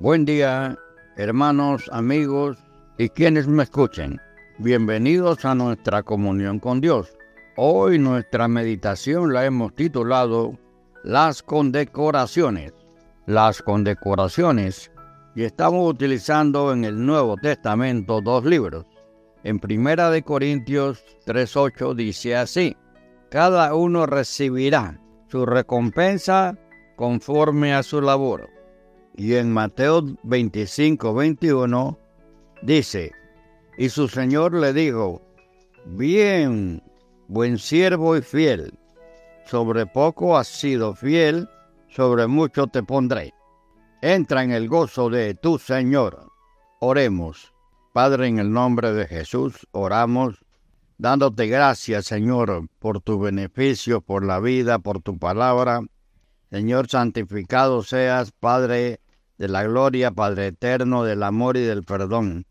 Buen día, hermanos, amigos y quienes me escuchen. Bienvenidos a nuestra comunión con Dios. Hoy nuestra meditación la hemos titulado Las condecoraciones. Las condecoraciones. Y estamos utilizando en el Nuevo Testamento dos libros. En Primera de Corintios 3.8 dice así, cada uno recibirá su recompensa conforme a su labor. Y en Mateo 25, 21 dice, y su señor le dijo, bien, buen siervo y fiel, sobre poco has sido fiel, sobre mucho te pondré. Entra en el gozo de tu Señor. Oremos. Padre, en el nombre de Jesús, oramos dándote gracias, Señor, por tu beneficio, por la vida, por tu palabra. Señor, santificado seas, Padre de la gloria, Padre eterno, del amor y del perdón.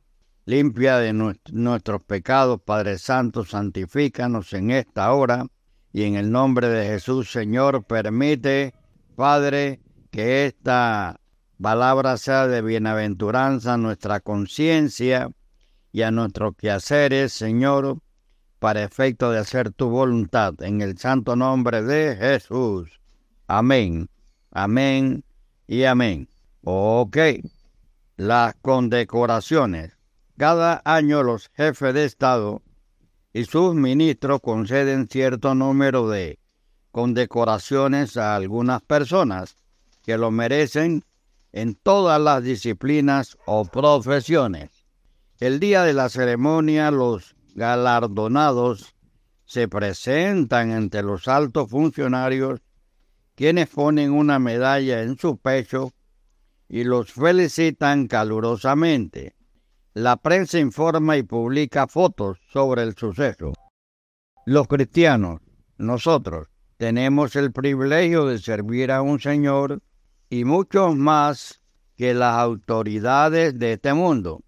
Limpia de nuestros pecados, Padre Santo, santifícanos en esta hora. Y en el nombre de Jesús, Señor, permite, Padre, que esta palabra sea de bienaventuranza a nuestra conciencia y a nuestros quehaceres, Señor, para efecto de hacer tu voluntad, en el santo nombre de Jesús. Amén, amén y amén. Ok, las condecoraciones. Cada año los jefes de Estado y sus ministros conceden cierto número de condecoraciones a algunas personas que lo merecen en todas las disciplinas o profesiones. El día de la ceremonia los galardonados se presentan ante los altos funcionarios, quienes ponen una medalla en su pecho y los felicitan calurosamente. La prensa informa y publica fotos sobre el suceso. Los cristianos, nosotros, tenemos el privilegio de servir a un Señor y muchos más que las autoridades de este mundo.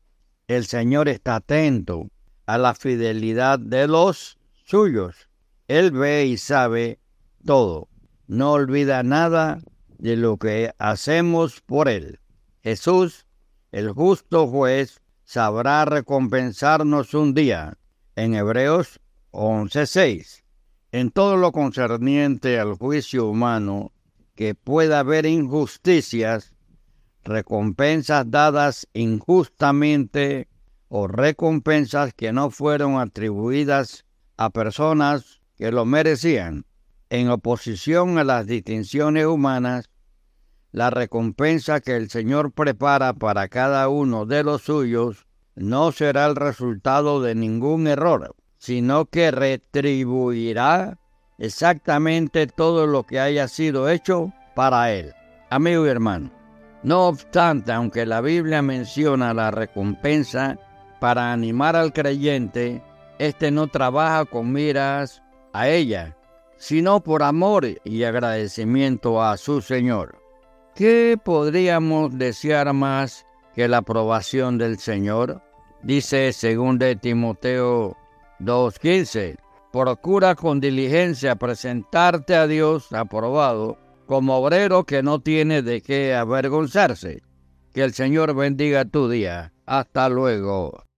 El Señor está atento a la fidelidad de los suyos. Él ve y sabe todo. No olvida nada de lo que hacemos por Él. Jesús, el justo juez, sabrá recompensarnos un día. En Hebreos 11:6. En todo lo concerniente al juicio humano, que pueda haber injusticias, recompensas dadas injustamente o recompensas que no fueron atribuidas a personas que lo merecían. En oposición a las distinciones humanas, la recompensa que el Señor prepara para cada uno de los suyos no será el resultado de ningún error, sino que retribuirá exactamente todo lo que haya sido hecho para él. Amigo y hermano, no obstante, aunque la Biblia menciona la recompensa para animar al creyente, éste no trabaja con miras a ella, sino por amor y agradecimiento a su Señor. ¿Qué podríamos desear más que la aprobación del Señor? Dice según de Timoteo 2.15, procura con diligencia presentarte a Dios aprobado como obrero que no tiene de qué avergonzarse. Que el Señor bendiga tu día. Hasta luego.